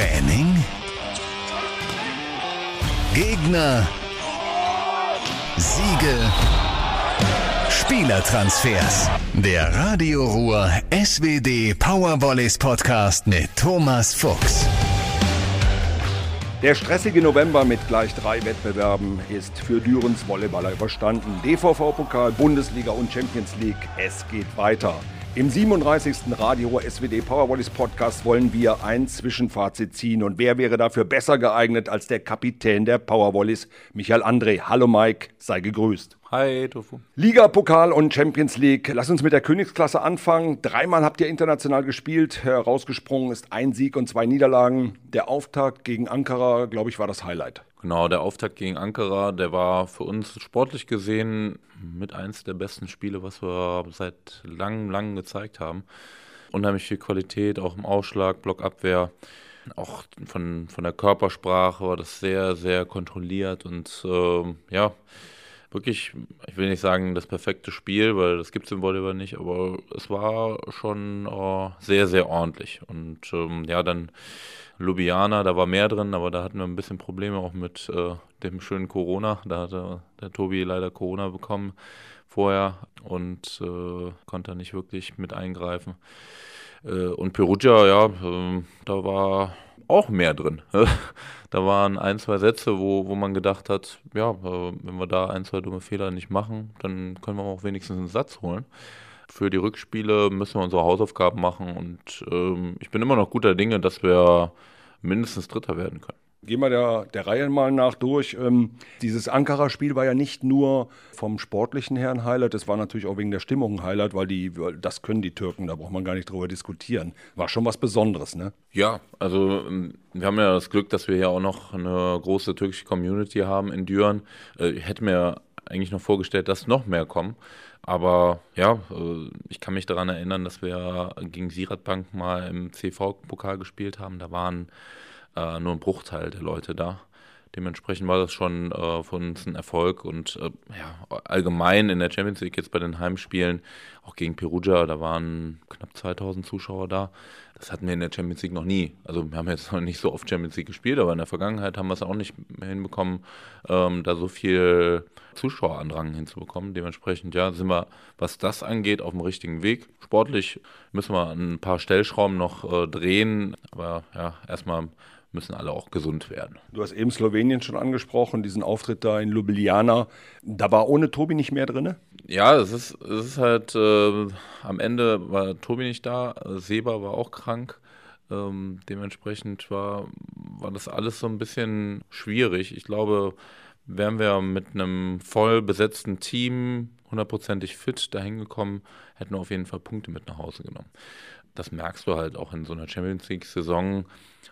Training? Gegner? Siege? Spielertransfers. Der Radio Ruhr SWD Powervolleys Podcast mit Thomas Fuchs. Der stressige November mit gleich drei Wettbewerben ist für Dürens Volleyballer überstanden. DVV-Pokal, Bundesliga und Champions League. Es geht weiter. Im 37. Radio SWD Powerwallis Podcast wollen wir ein Zwischenfazit ziehen. Und wer wäre dafür besser geeignet als der Kapitän der Powerwallis, Michael André? Hallo Mike, sei gegrüßt. Hi, Tofu. Liga, Pokal und Champions League. Lass uns mit der Königsklasse anfangen. Dreimal habt ihr international gespielt. Herausgesprungen ist ein Sieg und zwei Niederlagen. Der Auftakt gegen Ankara, glaube ich, war das Highlight. Genau, der Auftakt gegen Ankara, der war für uns sportlich gesehen mit eins der besten Spiele, was wir seit langem, langem gezeigt haben. Unheimlich viel Qualität, auch im Ausschlag, Blockabwehr. Auch von, von der Körpersprache war das sehr, sehr kontrolliert und äh, ja, wirklich, ich will nicht sagen das perfekte Spiel, weil das gibt es im Volleyball nicht, aber es war schon äh, sehr, sehr ordentlich. Und ähm, ja, dann Ljubljana, da war mehr drin, aber da hatten wir ein bisschen Probleme auch mit äh, dem schönen Corona. Da hatte der Tobi leider Corona bekommen vorher und äh, konnte nicht wirklich mit eingreifen. Äh, und Perugia, ja, ähm, da war auch mehr drin. da waren ein, zwei Sätze, wo, wo man gedacht hat, ja, äh, wenn wir da ein, zwei dumme Fehler nicht machen, dann können wir auch wenigstens einen Satz holen. Für die Rückspiele müssen wir unsere Hausaufgaben machen und ähm, ich bin immer noch guter Dinge, dass wir mindestens Dritter werden können. Gehen wir der, der Reihe mal nach durch. Ähm, dieses Ankara-Spiel war ja nicht nur vom sportlichen her ein Highlight, es war natürlich auch wegen der Stimmung ein Highlight, weil die, das können die Türken, da braucht man gar nicht drüber diskutieren. War schon was Besonderes, ne? Ja, also ähm, wir haben ja das Glück, dass wir ja auch noch eine große türkische Community haben in Düren. Äh, ich hätte mir eigentlich noch vorgestellt, dass noch mehr kommen. Aber ja, äh, ich kann mich daran erinnern, dass wir gegen Sirat Bank mal im CV-Pokal gespielt haben. Da waren äh, nur ein Bruchteil der Leute da. Dementsprechend war das schon äh, für uns ein Erfolg und äh, ja, allgemein in der Champions League jetzt bei den Heimspielen, auch gegen Perugia, da waren knapp 2000 Zuschauer da. Das hatten wir in der Champions League noch nie. Also wir haben jetzt noch nicht so oft Champions League gespielt, aber in der Vergangenheit haben wir es auch nicht hinbekommen, ähm, da so viel Zuschauerandrang hinzubekommen. Dementsprechend, ja, sind wir, was das angeht, auf dem richtigen Weg. Sportlich müssen wir ein paar Stellschrauben noch äh, drehen, aber ja, erstmal müssen alle auch gesund werden. Du hast eben Slowenien schon angesprochen, diesen Auftritt da in Ljubljana. Da war ohne Tobi nicht mehr drin? Ja, es ist, es ist halt, äh, am Ende war Tobi nicht da, Seba war auch krank. Ähm, dementsprechend war, war das alles so ein bisschen schwierig. Ich glaube, wären wir mit einem voll besetzten Team hundertprozentig fit dahin gekommen, hätten wir auf jeden Fall Punkte mit nach Hause genommen das merkst du halt auch in so einer Champions League-Saison,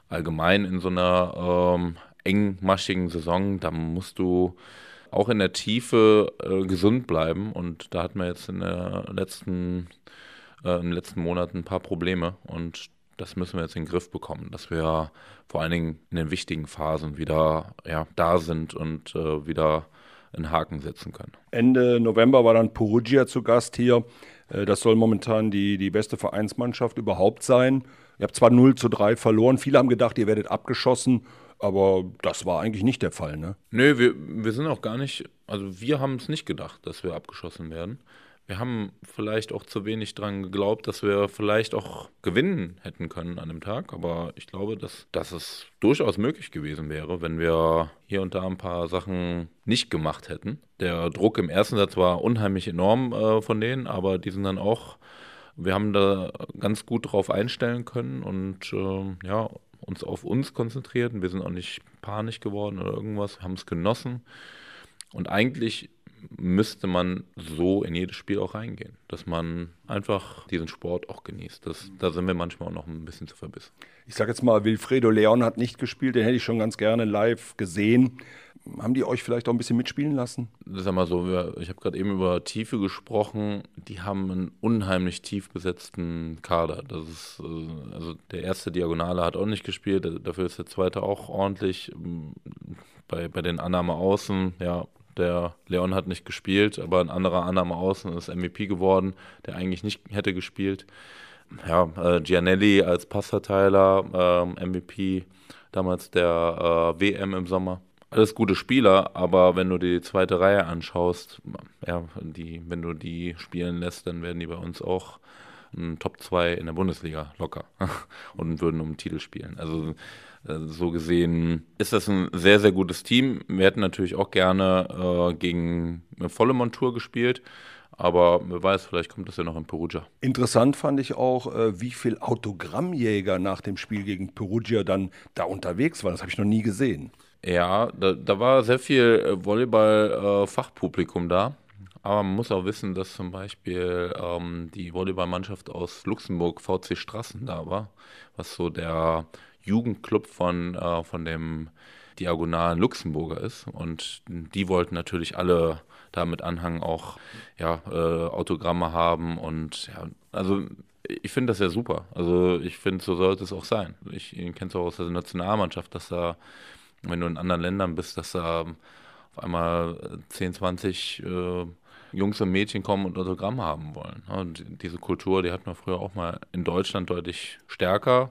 allgemein in so einer ähm, engmaschigen Saison, da musst du auch in der Tiefe äh, gesund bleiben. Und da hatten wir jetzt in, der letzten, äh, den letzten Monaten ein paar Probleme. Und das müssen wir jetzt in den Griff bekommen, dass wir vor allen Dingen in den wichtigen Phasen wieder ja, da sind und äh, wieder einen Haken setzen können. Ende November war dann Perugia zu Gast hier. Äh, das soll momentan die, die beste Vereinsmannschaft überhaupt sein. Ihr habt zwar 0 zu 3 verloren, viele haben gedacht, ihr werdet abgeschossen, aber das war eigentlich nicht der Fall, ne? Nö, wir, wir sind auch gar nicht, also wir haben es nicht gedacht, dass wir abgeschossen werden wir haben vielleicht auch zu wenig dran geglaubt, dass wir vielleicht auch gewinnen hätten können an dem Tag. Aber ich glaube, dass, dass es durchaus möglich gewesen wäre, wenn wir hier und da ein paar Sachen nicht gemacht hätten. Der Druck im ersten Satz war unheimlich enorm äh, von denen, aber die sind dann auch, wir haben da ganz gut drauf einstellen können und äh, ja, uns auf uns konzentriert. Wir sind auch nicht panisch geworden oder irgendwas, haben es genossen. Und eigentlich müsste man so in jedes Spiel auch reingehen, dass man einfach diesen Sport auch genießt. Das, da sind wir manchmal auch noch ein bisschen zu verbissen. Ich sage jetzt mal, Wilfredo Leon hat nicht gespielt, den hätte ich schon ganz gerne live gesehen. Haben die euch vielleicht auch ein bisschen mitspielen lassen? Sag mal so, ich habe gerade eben über Tiefe gesprochen. Die haben einen unheimlich tief besetzten Kader. Das ist, äh, also der erste Diagonale hat auch nicht gespielt, dafür ist der zweite auch ordentlich. Bei, bei den Annahme außen, ja, der Leon hat nicht gespielt, aber ein anderer Annahme außen ist MVP geworden, der eigentlich nicht hätte gespielt. ja, äh, Gianelli als Passverteiler, äh, MVP damals der äh, WM im Sommer. Alles gute Spieler, aber wenn du die zweite Reihe anschaust, ja, die, wenn du die spielen lässt, dann werden die bei uns auch ein Top 2 in der Bundesliga locker und würden um den Titel spielen. Also so gesehen ist das ein sehr, sehr gutes Team. Wir hätten natürlich auch gerne äh, gegen eine volle Montur gespielt. Aber wer weiß, vielleicht kommt das ja noch in Perugia. Interessant fand ich auch, äh, wie viel Autogrammjäger nach dem Spiel gegen Perugia dann da unterwegs waren. Das habe ich noch nie gesehen. Ja, da, da war sehr viel äh, Volleyball-Fachpublikum äh, da. Aber man muss auch wissen, dass zum Beispiel ähm, die Volleyballmannschaft aus Luxemburg, VC Straßen, da war, was so der Jugendclub von, äh, von dem diagonalen Luxemburger ist. Und die wollten natürlich alle da mit Anhang auch ja, äh, Autogramme haben und ja, also ich finde das ja super. Also ich finde, so sollte es auch sein. Ich kenne es auch aus der Nationalmannschaft, dass da, wenn du in anderen Ländern bist, dass da auf einmal 10, 20 äh, Jungs und Mädchen kommen und Autogramme haben wollen. Und diese Kultur, die hat man früher auch mal in Deutschland deutlich stärker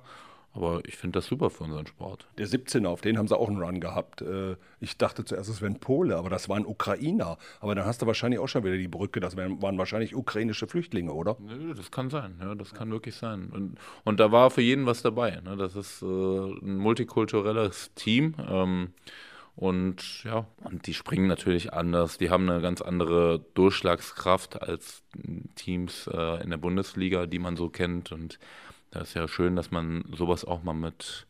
aber ich finde das super für unseren Sport. Der 17er, auf den haben sie auch einen Run gehabt. Äh, ich dachte zuerst, es wären Pole, aber das waren Ukrainer. Aber dann hast du wahrscheinlich auch schon wieder die Brücke. Das waren wahrscheinlich ukrainische Flüchtlinge, oder? Das kann sein. Ja, das kann wirklich sein. Und, und da war für jeden was dabei. Ne? Das ist äh, ein multikulturelles Team. Ähm, und ja, und die springen natürlich anders. Die haben eine ganz andere Durchschlagskraft als Teams äh, in der Bundesliga, die man so kennt. Und das ist ja schön, dass man sowas auch mal mit,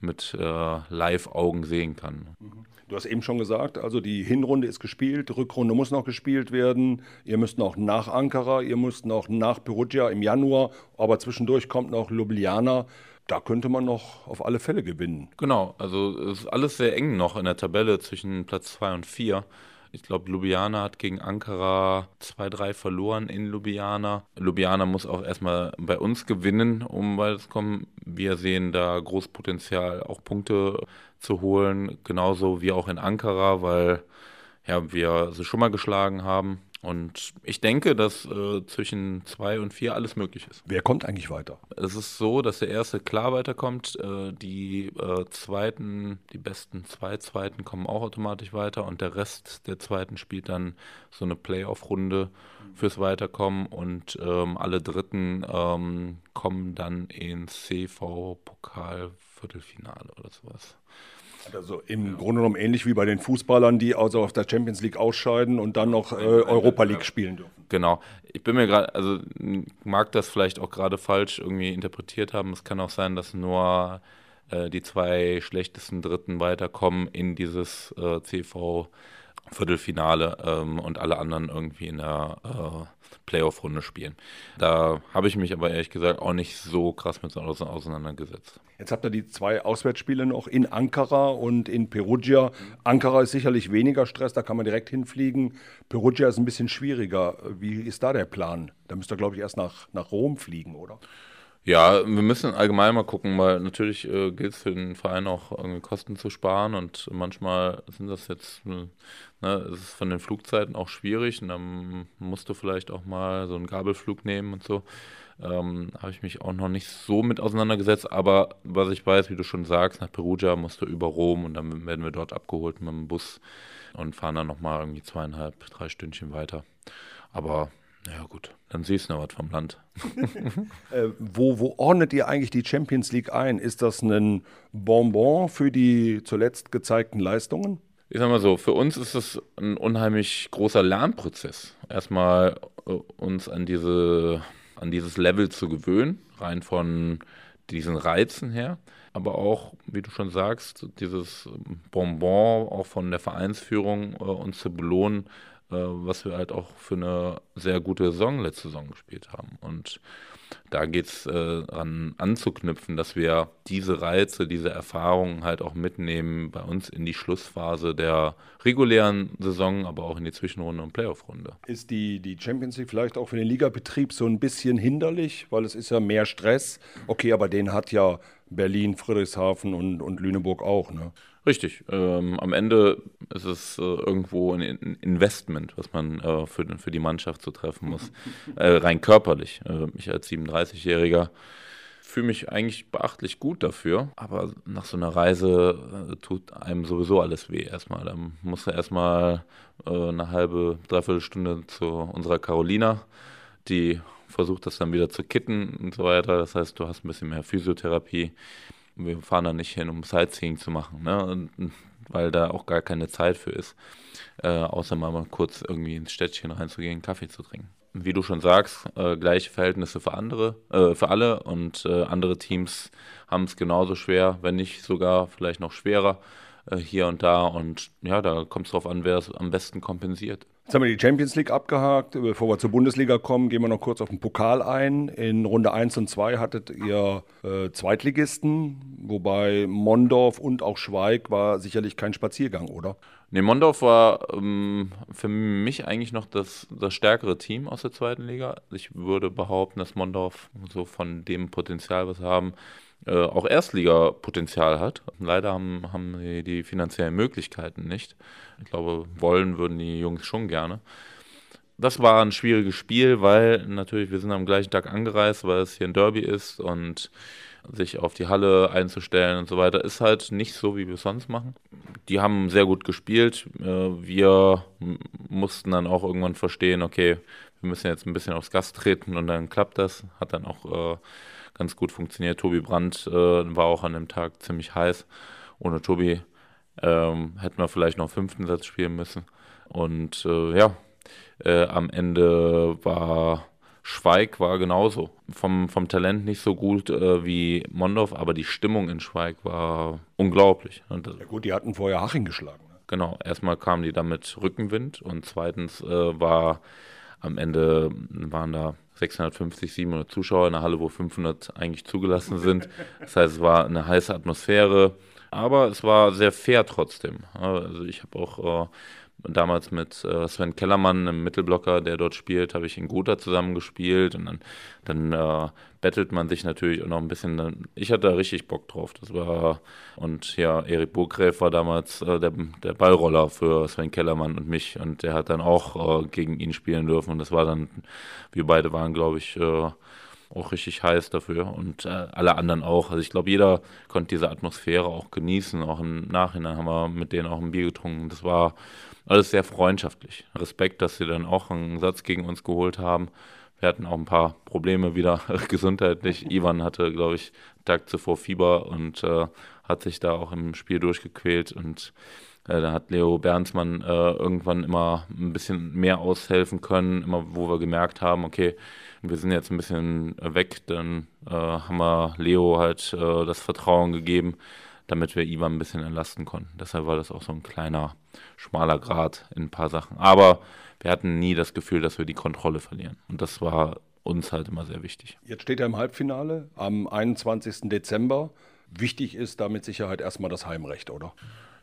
mit äh, Live-Augen sehen kann. Mhm. Du hast eben schon gesagt, also die Hinrunde ist gespielt, die Rückrunde muss noch gespielt werden. Ihr müsst noch nach Ankara, ihr müsst noch nach Perugia im Januar, aber zwischendurch kommt noch Ljubljana. Da könnte man noch auf alle Fälle gewinnen. Genau, also es ist alles sehr eng noch in der Tabelle zwischen Platz 2 und 4. Ich glaube, Ljubljana hat gegen Ankara 2-3 verloren in Ljubljana. Ljubljana muss auch erstmal bei uns gewinnen, um weiterzukommen. Wir sehen da Großpotenzial, auch Punkte zu holen, genauso wie auch in Ankara, weil ja, wir sie schon mal geschlagen haben. Und ich denke, dass äh, zwischen zwei und vier alles möglich ist. Wer kommt eigentlich weiter? Es ist so, dass der erste klar weiterkommt. Äh, die äh, zweiten, die besten zwei Zweiten kommen auch automatisch weiter und der Rest der Zweiten spielt dann so eine Playoff-Runde fürs Weiterkommen und ähm, alle Dritten ähm, kommen dann ins CV-Pokal-Viertelfinale oder sowas. Also im Grunde genommen ähnlich wie bei den Fußballern, die also aus der Champions League ausscheiden und dann noch äh, Europa League spielen dürfen. Genau. Ich bin mir gerade, also mag das vielleicht auch gerade falsch irgendwie interpretiert haben. Es kann auch sein, dass nur äh, die zwei schlechtesten Dritten weiterkommen in dieses äh, CV Viertelfinale ähm, und alle anderen irgendwie in der äh, Playoff-Runde spielen. Da habe ich mich aber ehrlich gesagt auch nicht so krass mit auseinandergesetzt. Jetzt habt ihr die zwei Auswärtsspiele noch in Ankara und in Perugia. Ankara ist sicherlich weniger Stress, da kann man direkt hinfliegen. Perugia ist ein bisschen schwieriger. Wie ist da der Plan? Da müsst ihr, glaube ich, erst nach, nach Rom fliegen, oder? Ja, wir müssen allgemein mal gucken, weil natürlich äh, gilt es für den Verein auch irgendwie Kosten zu sparen und manchmal sind das jetzt, äh, ne, ist es von den Flugzeiten auch schwierig und dann musst du vielleicht auch mal so einen Gabelflug nehmen und so. Ähm, Habe ich mich auch noch nicht so mit auseinandergesetzt, aber was ich weiß, wie du schon sagst, nach Perugia musst du über Rom und dann werden wir dort abgeholt mit dem Bus und fahren dann nochmal irgendwie zweieinhalb, drei Stündchen weiter. Aber ja gut, dann siehst du noch was vom Land. äh, wo, wo ordnet ihr eigentlich die Champions League ein? Ist das ein Bonbon für die zuletzt gezeigten Leistungen? Ich sag mal so, für uns ist es ein unheimlich großer Lernprozess. Erstmal äh, uns an diese an dieses Level zu gewöhnen, rein von diesen Reizen her. Aber auch, wie du schon sagst, dieses Bonbon auch von der Vereinsführung äh, uns zu belohnen, was wir halt auch für eine sehr gute Saison letzte Saison gespielt haben. Und da geht es äh, an anzuknüpfen, dass wir diese Reize, diese Erfahrungen halt auch mitnehmen bei uns in die Schlussphase der regulären Saison, aber auch in die Zwischenrunde und Playoff-Runde. Ist die, die Champions League vielleicht auch für den Ligabetrieb so ein bisschen hinderlich, weil es ist ja mehr Stress. Okay, aber den hat ja Berlin, Friedrichshafen und, und Lüneburg auch, ne? Richtig. Ähm, am Ende ist es äh, irgendwo ein Investment, was man äh, für, für die Mannschaft zu treffen muss. äh, rein körperlich. Äh, ich als 37 31-Jähriger. Fühle mich eigentlich beachtlich gut dafür, aber nach so einer Reise äh, tut einem sowieso alles weh erstmal. Dann musst du erstmal äh, eine halbe, dreiviertel Stunde zu unserer Carolina, die versucht das dann wieder zu kitten und so weiter. Das heißt, du hast ein bisschen mehr Physiotherapie. Wir fahren da nicht hin, um Sightseeing zu machen, ne? weil da auch gar keine Zeit für ist, äh, außer mal kurz irgendwie ins Städtchen reinzugehen, Kaffee zu trinken. Wie du schon sagst, äh, gleiche Verhältnisse für andere, äh, für alle und äh, andere Teams haben es genauso schwer, wenn nicht sogar vielleicht noch schwerer äh, hier und da. Und ja, da kommt es darauf an, wer es am besten kompensiert. Jetzt haben wir die Champions League abgehakt. Bevor wir zur Bundesliga kommen, gehen wir noch kurz auf den Pokal ein. In Runde 1 und 2 hattet ihr äh, Zweitligisten, wobei Mondorf und auch Schweig war sicherlich kein Spaziergang, oder? Nee, Mondorf war ähm, für mich eigentlich noch das, das stärkere Team aus der zweiten Liga. Ich würde behaupten, dass Mondorf so von dem Potenzial, was sie haben, äh, auch Erstliga-Potenzial hat. Leider haben, haben die, die finanziellen Möglichkeiten nicht. Ich glaube, wollen würden die Jungs schon gerne. Das war ein schwieriges Spiel, weil natürlich wir sind am gleichen Tag angereist, weil es hier ein Derby ist und sich auf die Halle einzustellen und so weiter, ist halt nicht so, wie wir es sonst machen. Die haben sehr gut gespielt. Äh, wir mussten dann auch irgendwann verstehen, okay, wir müssen jetzt ein bisschen aufs Gas treten und dann klappt das. Hat dann auch äh, ganz gut funktioniert. Tobi Brandt äh, war auch an dem Tag ziemlich heiß. Ohne Tobi ähm, hätten wir vielleicht noch fünften Satz spielen müssen. Und äh, ja, äh, am Ende war Schweig war genauso. Vom, vom Talent nicht so gut äh, wie Mondorf, aber die Stimmung in Schweig war unglaublich. Und, ja gut, die hatten vorher Haching geschlagen. Ne? Genau, erstmal kamen die damit Rückenwind und zweitens äh, war am Ende waren da 650, 700 Zuschauer in einer Halle, wo 500 eigentlich zugelassen sind. Das heißt, es war eine heiße Atmosphäre, aber es war sehr fair trotzdem. Also ich habe auch äh, damals mit äh, Sven Kellermann, einem Mittelblocker, der dort spielt, habe ich in Gotha zusammengespielt und dann, dann äh, bettelt man sich natürlich auch noch ein bisschen. Ich hatte da richtig Bock drauf. Das war und ja, Erik Burgräf war damals äh, der, der Ballroller für Sven Kellermann und mich und der hat dann auch äh, gegen ihn spielen dürfen und das war dann, wir beide waren, glaube ich, äh, auch richtig heiß dafür und äh, alle anderen auch. Also ich glaube, jeder konnte diese Atmosphäre auch genießen. Auch im Nachhinein haben wir mit denen auch ein Bier getrunken. Das war alles sehr freundschaftlich. Respekt, dass sie dann auch einen Satz gegen uns geholt haben. Wir hatten auch ein paar Probleme wieder gesundheitlich. Ivan hatte, glaube ich, Tag zuvor Fieber und äh, hat sich da auch im Spiel durchgequält und äh, da hat Leo Bernsmann äh, irgendwann immer ein bisschen mehr aushelfen können, immer wo wir gemerkt haben, okay, wir sind jetzt ein bisschen weg, dann äh, haben wir Leo halt äh, das Vertrauen gegeben, damit wir Ivan ein bisschen entlasten konnten. Deshalb war das auch so ein kleiner, schmaler Grad in ein paar Sachen. Aber wir hatten nie das Gefühl, dass wir die Kontrolle verlieren. Und das war uns halt immer sehr wichtig. Jetzt steht er im Halbfinale am 21. Dezember. Wichtig ist da mit Sicherheit erstmal das Heimrecht, oder?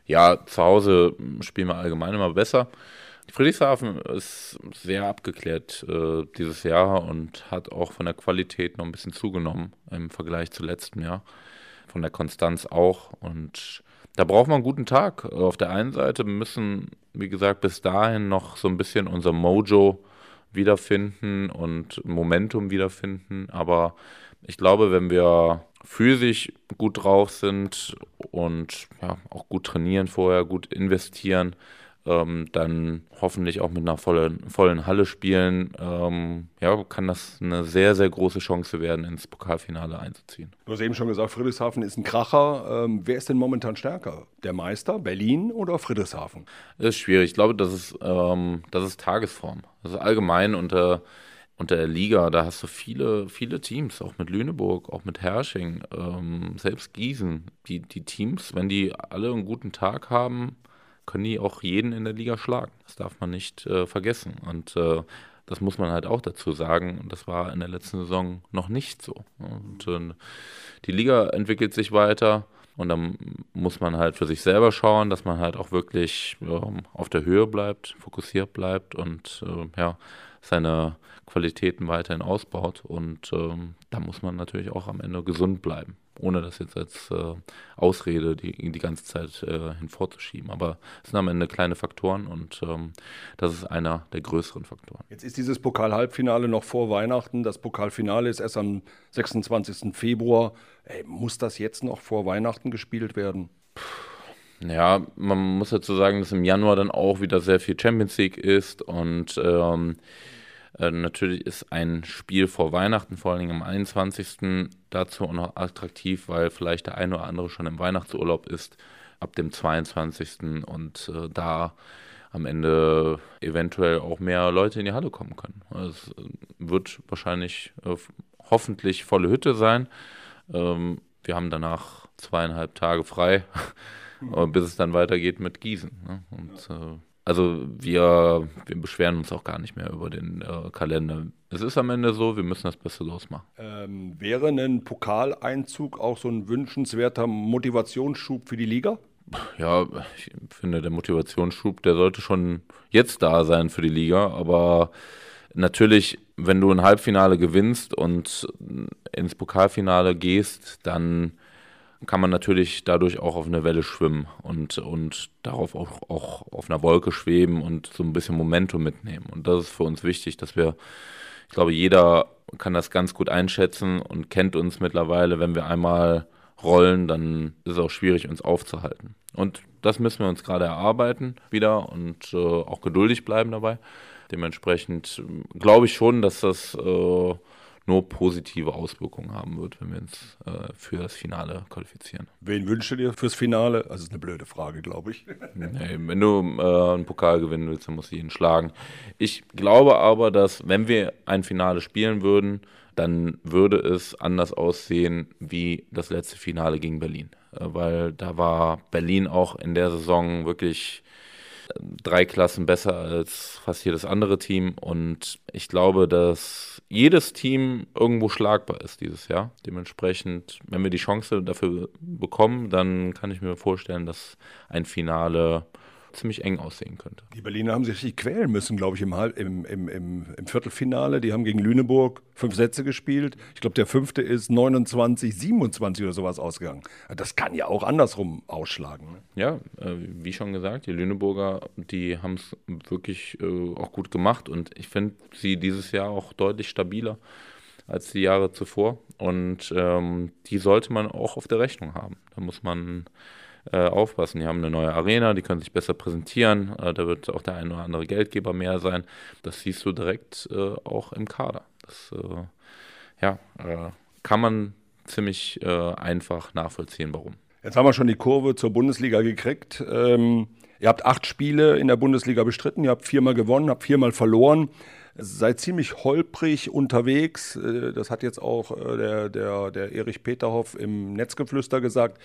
Ja, zu Hause spielen wir allgemein immer besser. Friedrichshafen ist sehr abgeklärt äh, dieses Jahr und hat auch von der Qualität noch ein bisschen zugenommen im Vergleich zu letztem Jahr. Von der Konstanz auch. Und da braucht man einen guten Tag. Auf der einen Seite müssen, wie gesagt, bis dahin noch so ein bisschen unser Mojo wiederfinden und Momentum wiederfinden. Aber ich glaube, wenn wir physisch gut drauf sind und ja, auch gut trainieren vorher, gut investieren, ähm, dann hoffentlich auch mit einer vollen, vollen Halle spielen, ähm, ja, kann das eine sehr, sehr große Chance werden, ins Pokalfinale einzuziehen. Du hast eben schon gesagt, Friedrichshafen ist ein Kracher. Ähm, wer ist denn momentan stärker? Der Meister, Berlin oder Friedrichshafen? Das ist schwierig. Ich glaube, das ist, ähm, das ist Tagesform. Also allgemein unter unter der Liga, da hast du viele, viele Teams, auch mit Lüneburg, auch mit Hersching, ähm, selbst Gießen. Die, die Teams, wenn die alle einen guten Tag haben, können die auch jeden in der Liga schlagen. Das darf man nicht äh, vergessen. Und äh, das muss man halt auch dazu sagen. Und das war in der letzten Saison noch nicht so. Und äh, die Liga entwickelt sich weiter. Und dann muss man halt für sich selber schauen, dass man halt auch wirklich ähm, auf der Höhe bleibt, fokussiert bleibt und äh, ja, seine Qualitäten weiterhin ausbaut. Und ähm, da muss man natürlich auch am Ende gesund bleiben. Ohne das jetzt als äh, Ausrede die, die ganze Zeit äh, hinvorzuschieben. Aber es sind am Ende kleine Faktoren und ähm, das ist einer der größeren Faktoren. Jetzt ist dieses Pokal-Halbfinale noch vor Weihnachten. Das Pokalfinale ist erst am 26. Februar. Ey, muss das jetzt noch vor Weihnachten gespielt werden? Ja, man muss dazu sagen, dass im Januar dann auch wieder sehr viel Champions League ist und ähm, äh, natürlich ist ein Spiel vor Weihnachten, vor allem am 21. dazu auch noch attraktiv, weil vielleicht der eine oder andere schon im Weihnachtsurlaub ist, ab dem 22. und äh, da am Ende eventuell auch mehr Leute in die Halle kommen können. Es äh, wird wahrscheinlich äh, hoffentlich volle Hütte sein. Ähm, wir haben danach zweieinhalb Tage frei, bis es dann weitergeht mit Gießen. Ne? Und äh, also wir, wir beschweren uns auch gar nicht mehr über den äh, Kalender. Es ist am Ende so, wir müssen das Beste losmachen. Ähm, wäre ein Pokaleinzug auch so ein wünschenswerter Motivationsschub für die Liga? Ja, ich finde, der Motivationsschub, der sollte schon jetzt da sein für die Liga. Aber natürlich, wenn du ein Halbfinale gewinnst und ins Pokalfinale gehst, dann kann man natürlich dadurch auch auf eine Welle schwimmen und, und darauf auch, auch auf einer Wolke schweben und so ein bisschen Momentum mitnehmen. Und das ist für uns wichtig, dass wir, ich glaube, jeder kann das ganz gut einschätzen und kennt uns mittlerweile. Wenn wir einmal rollen, dann ist es auch schwierig, uns aufzuhalten. Und das müssen wir uns gerade erarbeiten wieder und äh, auch geduldig bleiben dabei. Dementsprechend äh, glaube ich schon, dass das äh, nur positive Auswirkungen haben wird, wenn wir uns äh, für das Finale qualifizieren. Wen wünschst du dir fürs Finale? Also ist eine blöde Frage, glaube ich. nee, wenn du äh, einen Pokal gewinnen willst, dann musst du ihn schlagen. Ich glaube aber, dass wenn wir ein Finale spielen würden, dann würde es anders aussehen wie das letzte Finale gegen Berlin. Äh, weil da war Berlin auch in der Saison wirklich drei Klassen besser als fast jedes andere Team. Und ich glaube, dass jedes Team irgendwo schlagbar ist dieses Jahr. Dementsprechend, wenn wir die Chance dafür bekommen, dann kann ich mir vorstellen, dass ein Finale ziemlich eng aussehen könnte. Die Berliner haben sich richtig quälen müssen, glaube ich, im, im, im, im, Viertelfinale. Die haben gegen Lüneburg fünf Sätze gespielt. Ich glaube, der fünfte ist 29, 27 oder sowas ausgegangen. Das kann ja auch andersrum ausschlagen. Ne? Ja, äh, wie schon gesagt, die Lüneburger, die haben es wirklich äh, auch gut gemacht und ich finde sie dieses Jahr auch deutlich stabiler als die Jahre zuvor. Und ähm, die sollte man auch auf der Rechnung haben. Da muss man äh, aufpassen. Die haben eine neue Arena, die können sich besser präsentieren. Äh, da wird auch der ein oder andere Geldgeber mehr sein. Das siehst du direkt äh, auch im Kader. Das äh, ja, äh, kann man ziemlich einfach nachvollziehen, warum. Jetzt haben wir schon die Kurve zur Bundesliga gekriegt. Ähm, ihr habt acht Spiele in der Bundesliga bestritten, ihr habt viermal gewonnen, habt viermal verloren seid ziemlich holprig unterwegs. Das hat jetzt auch der, der, der Erich Peterhoff im Netzgeflüster gesagt.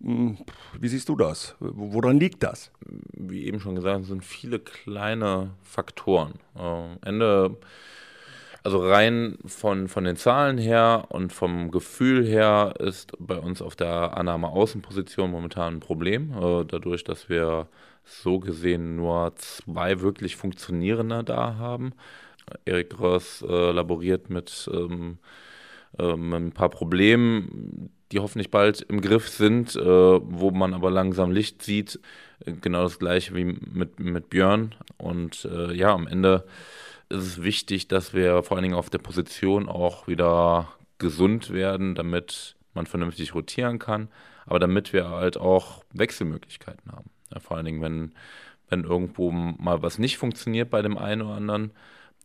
Hm, wie siehst du das? Woran liegt das? Wie eben schon gesagt, sind viele kleine Faktoren. Äh, Ende, also rein von, von den Zahlen her und vom Gefühl her ist bei uns auf der Annahme-Außenposition momentan ein Problem. Äh, dadurch, dass wir so gesehen nur zwei wirklich funktionierende da haben. Erik Gross äh, laboriert mit ähm, ähm, ein paar Problemen, die hoffentlich bald im Griff sind, äh, wo man aber langsam Licht sieht. Genau das gleiche wie mit, mit Björn. Und äh, ja, am Ende ist es wichtig, dass wir vor allen Dingen auf der Position auch wieder gesund werden, damit man vernünftig rotieren kann, aber damit wir halt auch Wechselmöglichkeiten haben. Ja, vor allen Dingen, wenn, wenn irgendwo mal was nicht funktioniert bei dem einen oder anderen,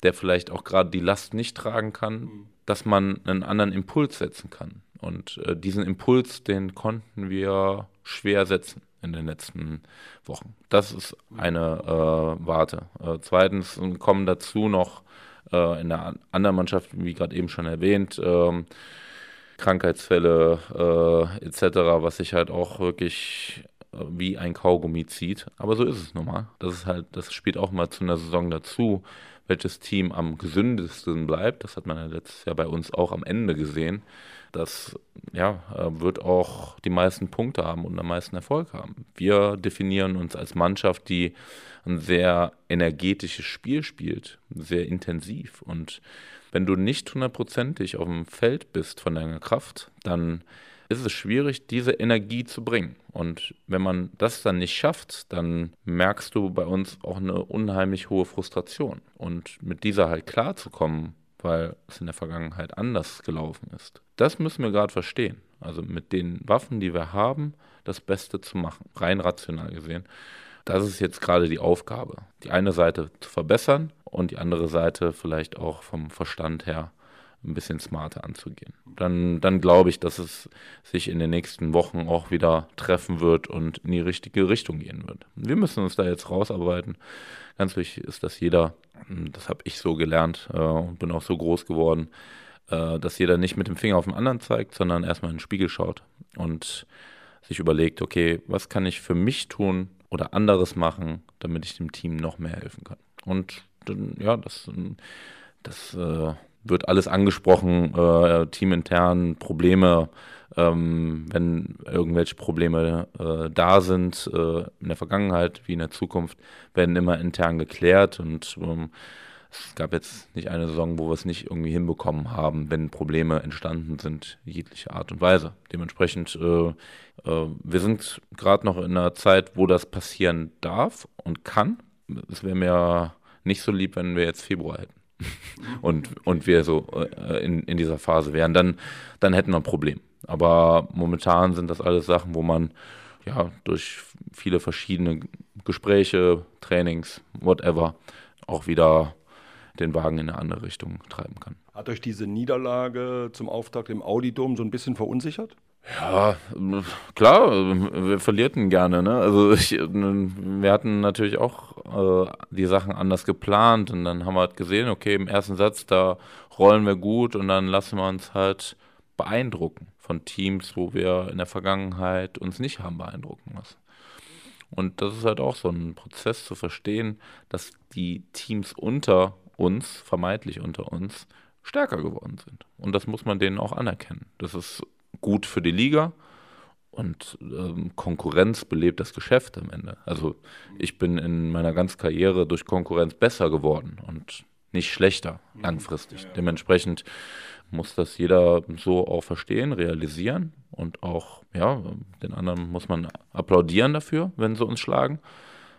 der vielleicht auch gerade die Last nicht tragen kann, mhm. dass man einen anderen Impuls setzen kann. Und äh, diesen Impuls, den konnten wir schwer setzen in den letzten Wochen. Das ist eine äh, Warte. Äh, zweitens kommen dazu noch äh, in der anderen Mannschaft, wie gerade eben schon erwähnt, ähm, Krankheitsfälle äh, etc., was sich halt auch wirklich äh, wie ein Kaugummi zieht. Aber so ist es nun mal. Das ist halt, das spielt auch mal zu einer Saison dazu, welches Team am gesündesten bleibt. Das hat man ja letztes Jahr bei uns auch am Ende gesehen das ja, äh, wird auch die meisten Punkte haben und am meisten Erfolg haben. Wir definieren uns als Mannschaft, die ein sehr energetisches Spiel spielt, sehr intensiv. Und wenn du nicht hundertprozentig auf dem Feld bist von deiner Kraft, dann ist es schwierig, diese Energie zu bringen. Und wenn man das dann nicht schafft, dann merkst du bei uns auch eine unheimlich hohe Frustration. Und mit dieser halt klarzukommen, weil es in der Vergangenheit anders gelaufen ist, das müssen wir gerade verstehen. Also mit den Waffen, die wir haben, das Beste zu machen, rein rational gesehen. Das ist jetzt gerade die Aufgabe. Die eine Seite zu verbessern und die andere Seite vielleicht auch vom Verstand her ein bisschen smarter anzugehen. Dann, dann glaube ich, dass es sich in den nächsten Wochen auch wieder treffen wird und in die richtige Richtung gehen wird. Wir müssen uns da jetzt rausarbeiten. Ganz wichtig ist, dass jeder, das habe ich so gelernt äh, und bin auch so groß geworden, äh, dass jeder nicht mit dem Finger auf den anderen zeigt, sondern erstmal in den Spiegel schaut und sich überlegt, okay, was kann ich für mich tun oder anderes machen, damit ich dem Team noch mehr helfen kann. Und ja, das, das äh, wird alles angesprochen, äh, teamintern, Probleme, ähm, wenn irgendwelche Probleme äh, da sind, äh, in der Vergangenheit wie in der Zukunft, werden immer intern geklärt und ähm, es gab jetzt nicht eine Saison, wo wir es nicht irgendwie hinbekommen haben, wenn Probleme entstanden sind, jeglicher Art und Weise. Dementsprechend, äh, äh, wir sind gerade noch in einer Zeit, wo das passieren darf und kann. Es wäre mir nicht so lieb, wenn wir jetzt Februar hätten und, und wir so äh, in, in dieser Phase wären, dann, dann hätten wir ein Problem. Aber momentan sind das alles Sachen, wo man ja durch viele verschiedene Gespräche, Trainings, whatever, auch wieder den Wagen in eine andere Richtung treiben kann. Hat euch diese Niederlage zum Auftakt im Audidom so ein bisschen verunsichert? Ja, klar, wir verlierten gerne. Ne? Also ich, wir hatten natürlich auch äh, die Sachen anders geplant und dann haben wir halt gesehen, okay, im ersten Satz, da rollen wir gut und dann lassen wir uns halt beeindrucken von Teams, wo wir in der Vergangenheit uns nicht haben beeindrucken lassen. Und das ist halt auch so ein Prozess zu verstehen, dass die Teams unter uns, vermeintlich unter uns, stärker geworden sind. Und das muss man denen auch anerkennen. Das ist gut für die Liga und ähm, Konkurrenz belebt das Geschäft am Ende. Also ich bin in meiner ganzen Karriere durch Konkurrenz besser geworden und nicht schlechter langfristig. Dementsprechend muss das jeder so auch verstehen, realisieren und auch, ja, den anderen muss man applaudieren dafür, wenn sie uns schlagen.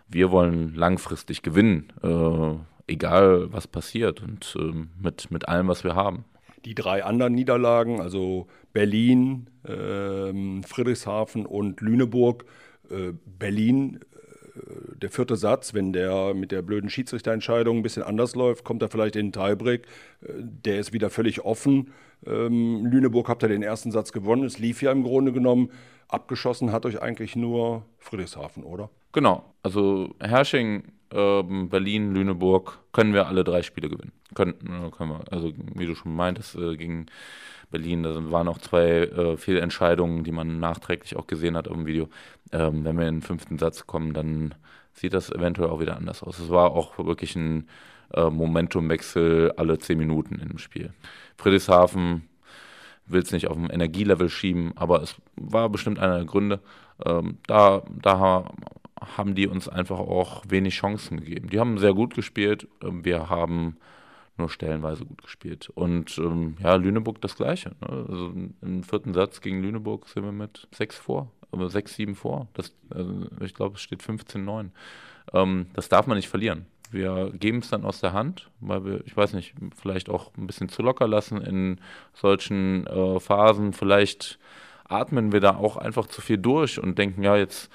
Wir wollen langfristig gewinnen, äh, egal was passiert und äh, mit, mit allem, was wir haben. Die drei anderen Niederlagen, also Berlin, äh, Friedrichshafen und Lüneburg. Äh, Berlin, äh, der vierte Satz, wenn der mit der blöden Schiedsrichterentscheidung ein bisschen anders läuft, kommt er vielleicht in den Tiebreak. Äh, der ist wieder völlig offen. Ähm, Lüneburg habt ihr den ersten Satz gewonnen. Es lief ja im Grunde genommen. Abgeschossen hat euch eigentlich nur Friedrichshafen, oder? Genau. Also Hersching ähm, Berlin, Lüneburg, können wir alle drei Spiele gewinnen. Können, äh, können wir, also wie du schon meintest, äh, gegen Berlin, da waren auch zwei äh, Fehlentscheidungen, die man nachträglich auch gesehen hat im Video. Ähm, wenn wir in den fünften Satz kommen, dann sieht das eventuell auch wieder anders aus. Es war auch wirklich ein äh, Momentumwechsel alle zehn Minuten im Spiel. Friedrichshafen will es nicht auf dem Energielevel schieben, aber es war bestimmt einer der Gründe. Ähm, da, da haben die uns einfach auch wenig Chancen gegeben. Die haben sehr gut gespielt. Ähm, wir haben nur stellenweise gut gespielt. Und ähm, ja, Lüneburg das Gleiche. Ne? Also im vierten Satz gegen Lüneburg sind wir mit 6 vor, aber 6, 7 vor. Das, also ich glaube, es steht 15-9. Ähm, das darf man nicht verlieren. Wir geben es dann aus der Hand, weil wir, ich weiß nicht, vielleicht auch ein bisschen zu locker lassen in solchen äh, Phasen. Vielleicht atmen wir da auch einfach zu viel durch und denken, ja, jetzt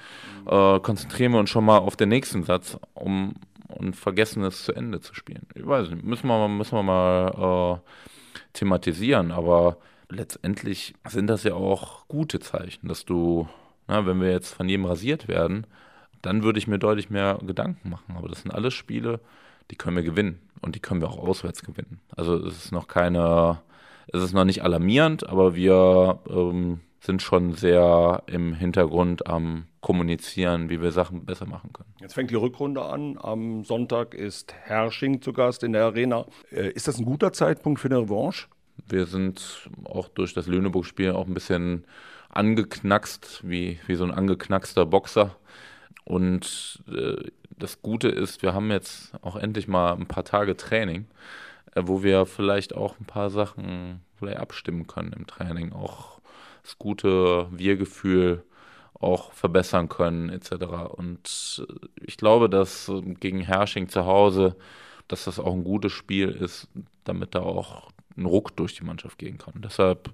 äh, konzentrieren wir uns schon mal auf den nächsten Satz, um und vergessen es zu Ende zu spielen. Ich weiß nicht, müssen wir, müssen wir mal äh, thematisieren, aber letztendlich sind das ja auch gute Zeichen, dass du, na, wenn wir jetzt von jedem rasiert werden, dann würde ich mir deutlich mehr Gedanken machen. Aber das sind alles Spiele, die können wir gewinnen und die können wir auch auswärts gewinnen. Also es ist noch keine, es ist noch nicht alarmierend, aber wir ähm, sind schon sehr im Hintergrund am Kommunizieren, wie wir Sachen besser machen können. Jetzt fängt die Rückrunde an. Am Sonntag ist Herrsching zu Gast in der Arena. Äh, ist das ein guter Zeitpunkt für eine Revanche? Wir sind auch durch das Lüneburg-Spiel auch ein bisschen angeknackst, wie, wie so ein angeknackster Boxer. Und äh, das Gute ist, wir haben jetzt auch endlich mal ein paar Tage Training, äh, wo wir vielleicht auch ein paar Sachen vielleicht abstimmen können im Training. Auch das gute Wir-Gefühl auch verbessern können etc. Und ich glaube, dass gegen Hersching zu Hause, dass das auch ein gutes Spiel ist, damit da auch ein Ruck durch die Mannschaft gehen kann. Deshalb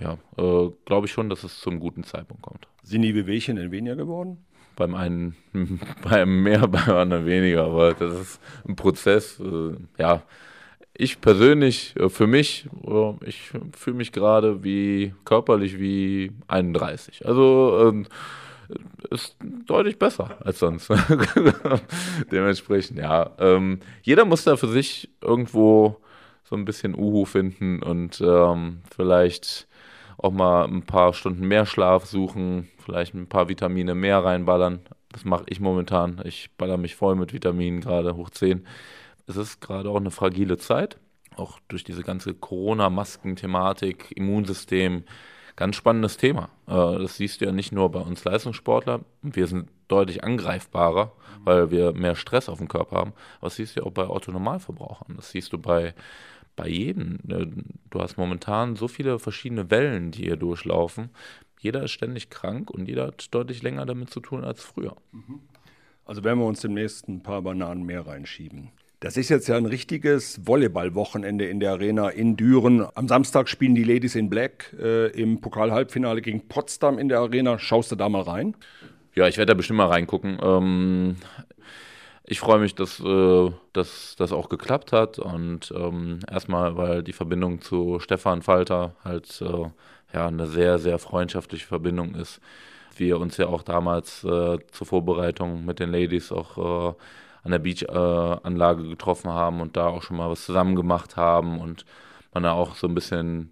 ja, äh, glaube ich schon, dass es zum guten Zeitpunkt kommt. Sind die Wehwehchen denn weniger geworden? Beim einen, beim mehr, beim anderen weniger, aber das ist ein Prozess. Äh, ja, ich persönlich, äh, für mich, äh, ich fühle mich gerade wie körperlich wie 31. Also äh, ist deutlich besser als sonst. Dementsprechend, ja. Ähm, jeder muss da für sich irgendwo so ein bisschen Uhu finden und ähm, vielleicht auch mal ein paar Stunden mehr Schlaf suchen, vielleicht ein paar Vitamine mehr reinballern. Das mache ich momentan. Ich baller mich voll mit Vitaminen, gerade hoch 10. Es ist gerade auch eine fragile Zeit, auch durch diese ganze Corona-Masken-Thematik, Immunsystem. Ganz spannendes Thema. Äh, das siehst du ja nicht nur bei uns Leistungssportler. Wir sind deutlich angreifbarer, weil wir mehr Stress auf dem Körper haben. Aber das siehst du ja auch bei Autonormalverbrauchern. Das siehst du bei bei jedem. Ne, du hast momentan so viele verschiedene Wellen, die hier durchlaufen. Jeder ist ständig krank und jeder hat deutlich länger damit zu tun als früher. Mhm. Also werden wir uns demnächst ein paar Bananen mehr reinschieben. Das ist jetzt ja ein richtiges Volleyball-Wochenende in der Arena in Düren. Am Samstag spielen die Ladies in Black äh, im Pokal-Halbfinale gegen Potsdam in der Arena. Schaust du da mal rein? Ja, ich werde da bestimmt mal reingucken. Ähm, ich freue mich, dass, äh, dass das auch geklappt hat und ähm, erstmal, weil die Verbindung zu Stefan Falter halt äh, ja eine sehr, sehr freundschaftliche Verbindung ist. Wir uns ja auch damals äh, zur Vorbereitung mit den Ladies auch äh, an der Beach-Anlage getroffen haben und da auch schon mal was zusammen gemacht haben und man da auch so ein bisschen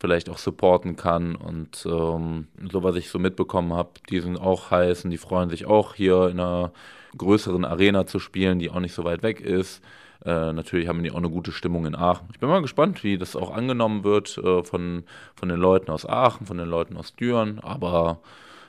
vielleicht auch supporten kann. Und ähm, so, was ich so mitbekommen habe, die sind auch heiß und die freuen sich auch hier in einer größeren Arena zu spielen, die auch nicht so weit weg ist. Äh, natürlich haben die auch eine gute Stimmung in Aachen. Ich bin mal gespannt, wie das auch angenommen wird äh, von, von den Leuten aus Aachen, von den Leuten aus Düren. Aber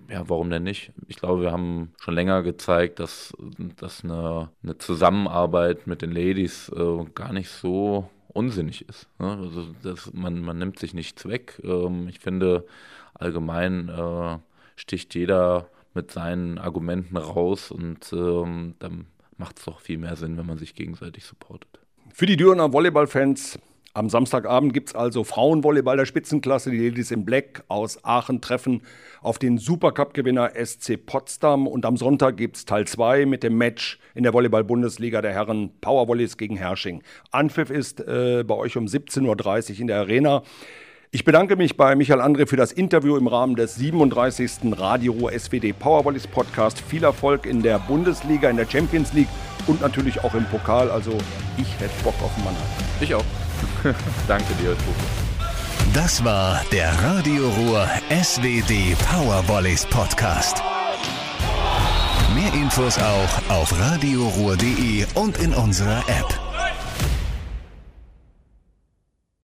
ja, warum denn nicht? Ich glaube, wir haben schon länger gezeigt, dass, dass eine, eine Zusammenarbeit mit den Ladies äh, gar nicht so unsinnig ist. Ne? Also das, man, man nimmt sich nichts weg. Ähm, ich finde, allgemein äh, sticht jeder mit seinen Argumenten raus und ähm, dann macht es doch viel mehr Sinn, wenn man sich gegenseitig supportet. Für die Dürener Volleyballfans am Samstagabend gibt es also Frauenvolleyball der Spitzenklasse. Die Ladies in Black aus Aachen treffen auf den Supercup-Gewinner SC Potsdam. Und am Sonntag gibt es Teil 2 mit dem Match in der Volleyball-Bundesliga der Herren Powervolleys gegen Hersching. Anpfiff ist äh, bei euch um 17.30 Uhr in der Arena. Ich bedanke mich bei Michael André für das Interview im Rahmen des 37. Radio Ruhr SWD Powervolleys Podcast. Viel Erfolg in der Bundesliga, in der Champions League und natürlich auch im Pokal. Also ich hätte Bock auf Mannheim. Ich auch. Danke dir, Tobi. Das war der Radio Ruhr SWD Powervolleys Podcast. Mehr Infos auch auf radioruhr.de und in unserer App.